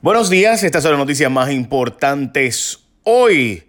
Buenos días, estas son las noticias más importantes hoy.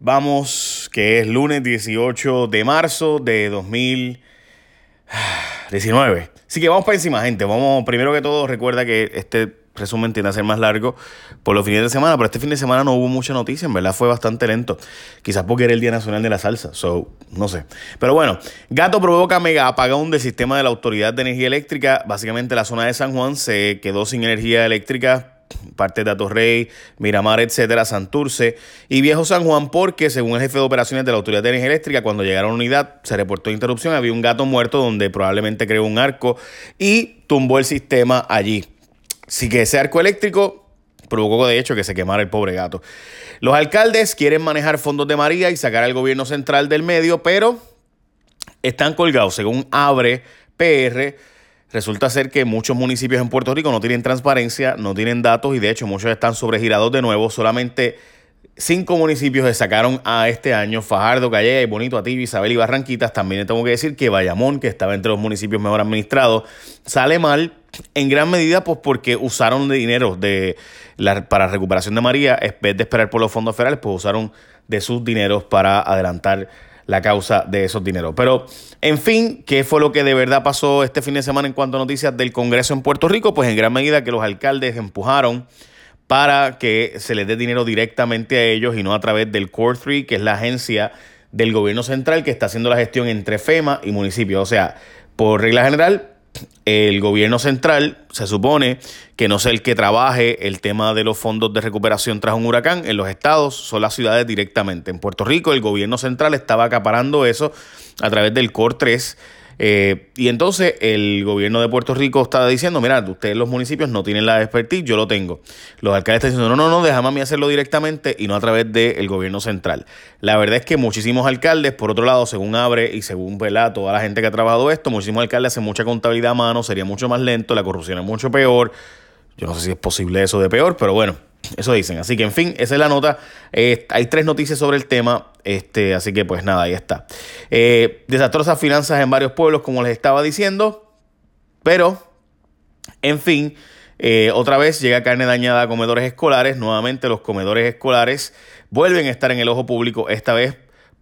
Vamos, que es lunes 18 de marzo de 2019. Así que vamos para encima, gente. Vamos, primero que todo, recuerda que este resumen tiende a ser más largo por los fines de semana, pero este fin de semana no hubo mucha noticia, en verdad fue bastante lento. Quizás porque era el Día Nacional de la Salsa, so, no sé. Pero bueno, Gato provoca mega apagón del sistema de la Autoridad de Energía Eléctrica. Básicamente la zona de San Juan se quedó sin energía eléctrica parte de Rey, Miramar, etcétera, Santurce y Viejo San Juan, porque según el jefe de operaciones de la Autoridad de Energía Eléctrica, cuando llegaron a la unidad se reportó interrupción, había un gato muerto donde probablemente creó un arco y tumbó el sistema allí. Así que ese arco eléctrico provocó de hecho que se quemara el pobre gato. Los alcaldes quieren manejar fondos de María y sacar al gobierno central del medio, pero están colgados, según Abre PR Resulta ser que muchos municipios en Puerto Rico no tienen transparencia, no tienen datos y de hecho muchos están sobregirados de nuevo. Solamente cinco municipios se sacaron a este año, Fajardo, Calle, Bonito, Ativi, Isabel y Barranquitas. También tengo que decir que Bayamón, que estaba entre los municipios mejor administrados, sale mal en gran medida pues porque usaron dinero de la, para recuperación de María, en vez de esperar por los fondos federales, pues usaron de sus dineros para adelantar la causa de esos dineros. Pero, en fin, ¿qué fue lo que de verdad pasó este fin de semana en cuanto a noticias del Congreso en Puerto Rico? Pues en gran medida que los alcaldes empujaron para que se les dé dinero directamente a ellos y no a través del Core 3, que es la agencia del gobierno central que está haciendo la gestión entre FEMA y municipios. O sea, por regla general, el gobierno central se supone que no sea el que trabaje el tema de los fondos de recuperación tras un huracán. En los estados son las ciudades directamente. En Puerto Rico el gobierno central estaba acaparando eso a través del COR 3 eh, y entonces el gobierno de Puerto Rico estaba diciendo, mira, ustedes los municipios no tienen la expertise, yo lo tengo. Los alcaldes están diciendo, no, no, no, déjame a mí hacerlo directamente y no a través del gobierno central. La verdad es que muchísimos alcaldes, por otro lado, según Abre y según ¿verdad? toda la gente que ha trabajado esto, muchísimos alcaldes hacen mucha contabilidad a mano, sería mucho más lento, la corrupción es mucho peor. Yo no sé si es posible eso de peor, pero bueno, eso dicen. Así que, en fin, esa es la nota. Eh, hay tres noticias sobre el tema. Este, así que, pues nada, ahí está. Eh, desastrosas finanzas en varios pueblos, como les estaba diciendo. Pero, en fin, eh, otra vez llega carne dañada a comedores escolares. Nuevamente, los comedores escolares vuelven a estar en el ojo público. Esta vez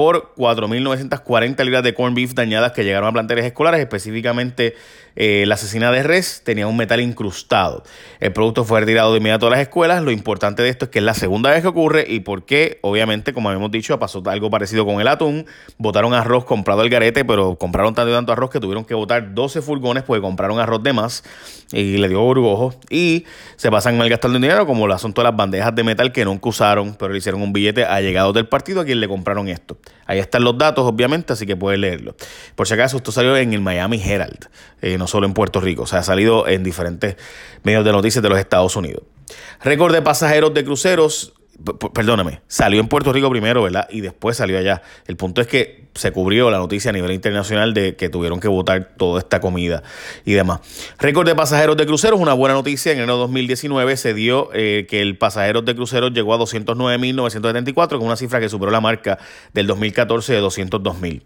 por 4.940 libras de corn beef dañadas que llegaron a planteles escolares, específicamente eh, la asesina de res tenía un metal incrustado. El producto fue retirado de inmediato a las escuelas. Lo importante de esto es que es la segunda vez que ocurre y porque, obviamente, como habíamos dicho, pasó algo parecido con el atún. Botaron arroz comprado al garete, pero compraron tanto y tanto arroz que tuvieron que botar 12 furgones porque compraron arroz de más y le dio burgojo. Y se pasan malgastando dinero como el asunto de las bandejas de metal que nunca usaron, pero le hicieron un billete a llegados del partido a quien le compraron esto. Ahí están los datos, obviamente, así que pueden leerlo. Por si acaso, esto salió en el Miami Herald. Eh, no solo en Puerto Rico, o sea, ha salido en diferentes medios de noticias de los Estados Unidos. Récord de pasajeros de cruceros, perdóname, salió en Puerto Rico primero, ¿verdad? Y después salió allá. El punto es que se cubrió la noticia a nivel internacional de que tuvieron que votar toda esta comida y demás. Récord de pasajeros de cruceros, una buena noticia. En enero 2019 se dio eh, que el pasajero de cruceros llegó a 209.974, con una cifra que superó la marca del 2014 de 202.000.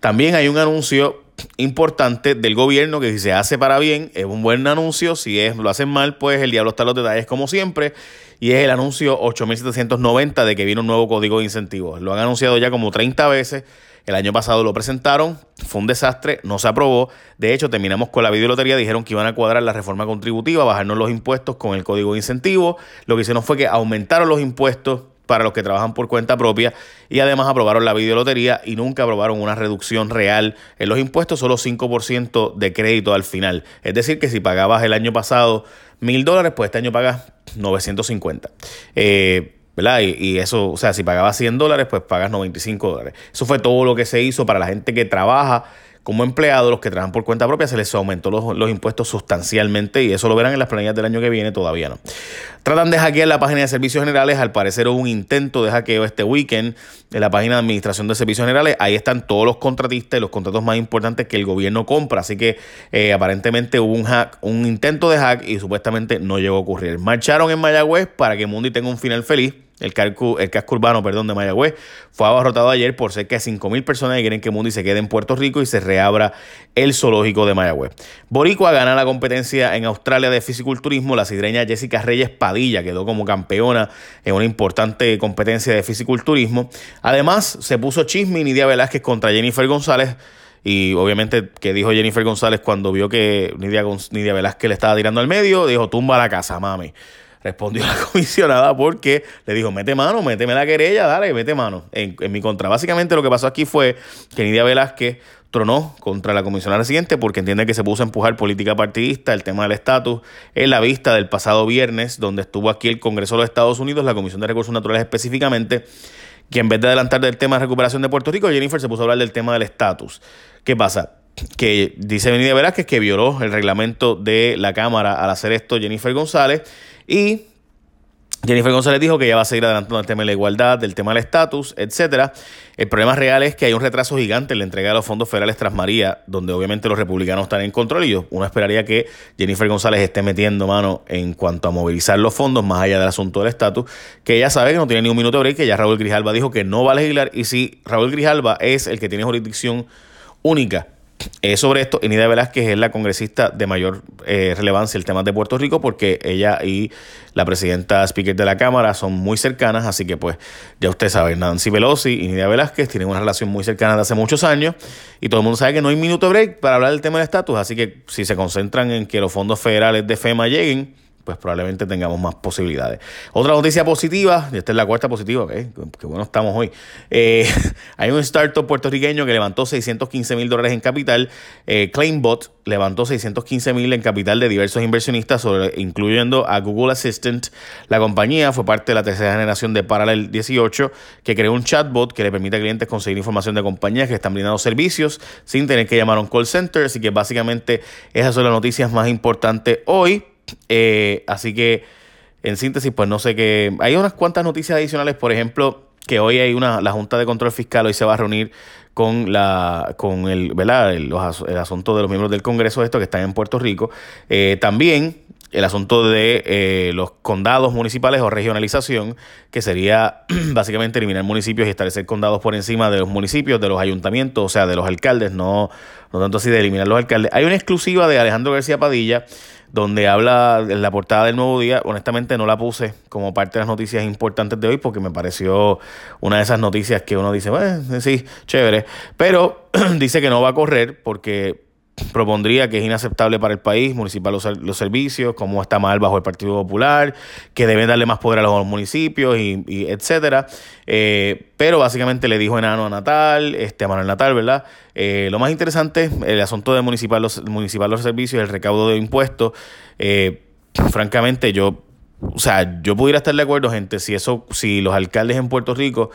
También hay un anuncio importante del gobierno que si se hace para bien es un buen anuncio, si es lo hacen mal, pues el diablo está en los detalles como siempre y es el anuncio 8790 de que viene un nuevo código de incentivos. Lo han anunciado ya como 30 veces. El año pasado lo presentaron, fue un desastre, no se aprobó. De hecho, terminamos con la videolotería, dijeron que iban a cuadrar la reforma contributiva, bajarnos los impuestos con el código de incentivo. Lo que hicieron fue que aumentaron los impuestos para los que trabajan por cuenta propia y además aprobaron la videolotería y nunca aprobaron una reducción real en los impuestos, solo 5% de crédito al final. Es decir, que si pagabas el año pasado mil dólares, pues este año pagas 950. Eh, ¿verdad? Y, y, eso, o sea, si pagabas 100 dólares, pues pagas 95 dólares. Eso fue todo lo que se hizo para la gente que trabaja como empleados, los que trabajan por cuenta propia, se les aumentó los, impuestos sustancialmente y eso lo verán en las planillas del año que viene, todavía no. Tratan de hackear la página de servicios generales, al parecer hubo un intento de hackeo este weekend en la página de administración de servicios generales, ahí están todos los contratistas y los contratos más importantes que el gobierno compra, así que eh, aparentemente hubo un hack, un intento de hack y supuestamente no llegó a ocurrir. Marcharon en Mayagüez para que Mundi tenga un final feliz el, casco, el casco urbano perdón, de Mayagüez, fue abarrotado ayer por cerca de 5.000 personas que quieren que Mundi se quede en Puerto Rico y se reabra el zoológico de Mayagüez. Boricua gana la competencia en Australia de fisiculturismo. La sidreña Jessica Reyes Padilla quedó como campeona en una importante competencia de fisiculturismo. Además, se puso chisme Nidia Velázquez contra Jennifer González. Y obviamente, que dijo Jennifer González cuando vio que Nidia, Nidia Velázquez le estaba tirando al medio? Dijo, tumba la casa, mami respondió la comisionada porque le dijo, mete mano, méteme la querella, dale, mete mano en, mi contra. Básicamente lo que pasó aquí fue que Nidia Velázquez tronó contra la comisionada siguiente porque entiende que se puso a empujar política partidista, el tema del estatus, en la vista del pasado viernes, donde estuvo aquí el Congreso de los Estados Unidos, la Comisión de Recursos Naturales específicamente, que en vez de adelantar del tema de recuperación de Puerto Rico, Jennifer se puso a hablar del tema del estatus. ¿Qué pasa? Que dice Nidia Velázquez que violó el reglamento de la Cámara al hacer esto Jennifer González y Jennifer González dijo que ella va a seguir adelantando el tema de la igualdad, del tema del estatus, etcétera. El problema real es que hay un retraso gigante en la entrega de los fondos federales tras María, donde obviamente los republicanos están en control y uno esperaría que Jennifer González esté metiendo mano en cuanto a movilizar los fondos más allá del asunto del estatus, que ella sabe que no tiene ni un minuto de break, que ya Raúl Grijalba dijo que no va a legislar y si Raúl Grijalba es el que tiene jurisdicción única eh, sobre esto, Enida Velázquez es la congresista de mayor eh, relevancia el tema de Puerto Rico porque ella y la presidenta speaker de la Cámara son muy cercanas, así que pues ya usted sabe, Nancy Pelosi y Nidia Velázquez tienen una relación muy cercana de hace muchos años. Y todo el mundo sabe que no hay minuto break para hablar del tema del estatus, así que si se concentran en que los fondos federales de FEMA lleguen, pues probablemente tengamos más posibilidades. Otra noticia positiva, y esta es la cuarta positiva, que bueno estamos hoy. Eh, hay un startup puertorriqueño que levantó 615 mil dólares en capital. Eh, Claimbot levantó 615 mil en capital de diversos inversionistas, incluyendo a Google Assistant. La compañía fue parte de la tercera generación de Parallel 18, que creó un chatbot que le permite a clientes conseguir información de compañías que están brindando servicios sin tener que llamar a un call center. Así que básicamente esas son las noticias más importantes hoy. Eh, así que, en síntesis, pues no sé qué. Hay unas cuantas noticias adicionales, por ejemplo, que hoy hay una, la Junta de Control Fiscal hoy se va a reunir con la con el, ¿verdad? El, asunto de los miembros del Congreso esto que están en Puerto Rico. Eh, también el asunto de eh, los condados municipales o regionalización, que sería básicamente eliminar municipios y establecer condados por encima de los municipios, de los ayuntamientos, o sea, de los alcaldes, no, no tanto así de eliminar los alcaldes. Hay una exclusiva de Alejandro García Padilla donde habla en la portada del nuevo día. Honestamente no la puse como parte de las noticias importantes de hoy porque me pareció una de esas noticias que uno dice, bueno, sí, chévere. Pero dice que no va a correr porque propondría que es inaceptable para el país municipal los, los, servicios, como está mal bajo el Partido Popular, que deben darle más poder a los municipios y, y etcétera. Eh, pero básicamente le dijo enano a Natal, este, a Manuel Natal, ¿verdad? Eh, lo más interesante, el asunto de municipal los, municipal los servicios, el recaudo de impuestos, eh, francamente yo, o sea, yo pudiera estar de acuerdo, gente, si eso, si los alcaldes en Puerto Rico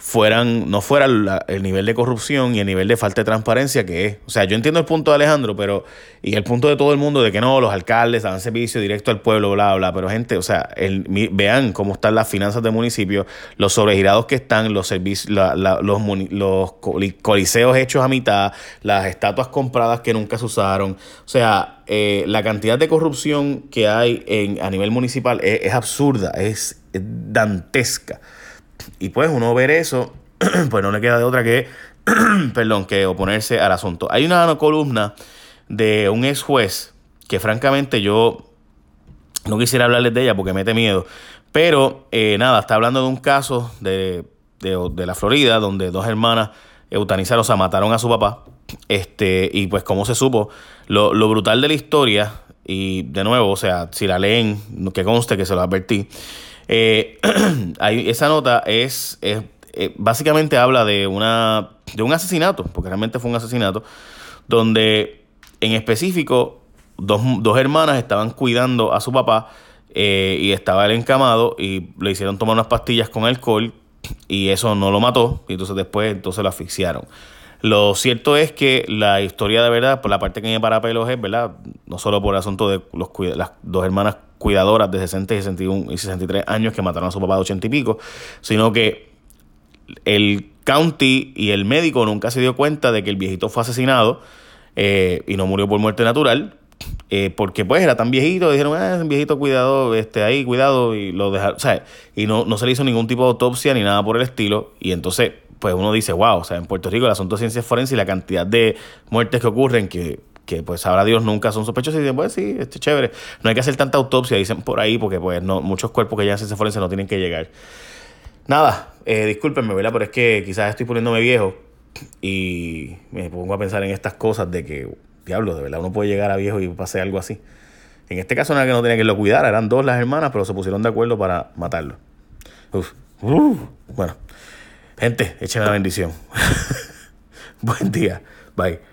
fueran, no fuera el nivel de corrupción y el nivel de falta de transparencia que es. O sea, yo entiendo el punto de Alejandro, pero, y el punto de todo el mundo de que no, los alcaldes dan servicio directo al pueblo, bla, bla, pero gente, o sea, el, vean cómo están las finanzas del municipio, los sobregirados que están, los servicios, la, los, los coliseos hechos a mitad, las estatuas compradas que nunca se usaron. O sea, eh, la cantidad de corrupción que hay en, a nivel municipal es absurda, es dantesca. Y pues uno ver eso, pues no le queda de otra que, perdón, que oponerse al asunto. Hay una columna de un ex juez que francamente yo no quisiera hablarles de ella porque mete miedo. Pero eh, nada, está hablando de un caso de, de, la Florida donde dos hermanas eutanizaron, o sea, mataron a su papá. Este, y pues como se supo, lo, lo brutal de la historia, y de nuevo, o sea, si la leen, que conste que se lo advertí, eh, esa nota es, eh, básicamente habla de, una, de un asesinato, porque realmente fue un asesinato, donde en específico dos, dos hermanas estaban cuidando a su papá eh, y estaba él encamado y le hicieron tomar unas pastillas con alcohol y eso no lo mató y entonces después entonces lo asfixiaron. Lo cierto es que la historia de verdad, por la parte que me para pelos ¿verdad? No solo por el asunto de los, las dos hermanas cuidadoras de 60 y 61 y 63 años que mataron a su papá de 80 y pico, sino que el county y el médico nunca se dio cuenta de que el viejito fue asesinado eh, y no murió por muerte natural, eh, porque pues era tan viejito, dijeron, ah, es un viejito cuidado, este, ahí, cuidado, y lo dejaron, o sea, y no, no se le hizo ningún tipo de autopsia ni nada por el estilo, y entonces, pues uno dice, wow, o sea, en Puerto Rico el asunto de ciencias forenses y la cantidad de muertes que ocurren, que, que pues ahora Dios nunca son sospechosos, y dicen, pues sí, este es chévere, no hay que hacer tanta autopsia, dicen por ahí, porque pues no, muchos cuerpos que ya ciencias forenses no tienen que llegar. Nada, eh, discúlpenme, ¿verdad? Pero es que quizás estoy poniéndome viejo y me pongo a pensar en estas cosas de que, diablo, de verdad uno puede llegar a viejo y pase algo así. En este caso no era que no tenía que lo cuidar, eran dos las hermanas, pero se pusieron de acuerdo para matarlo. Bueno, gente, échenme la bendición. Buen día. Bye.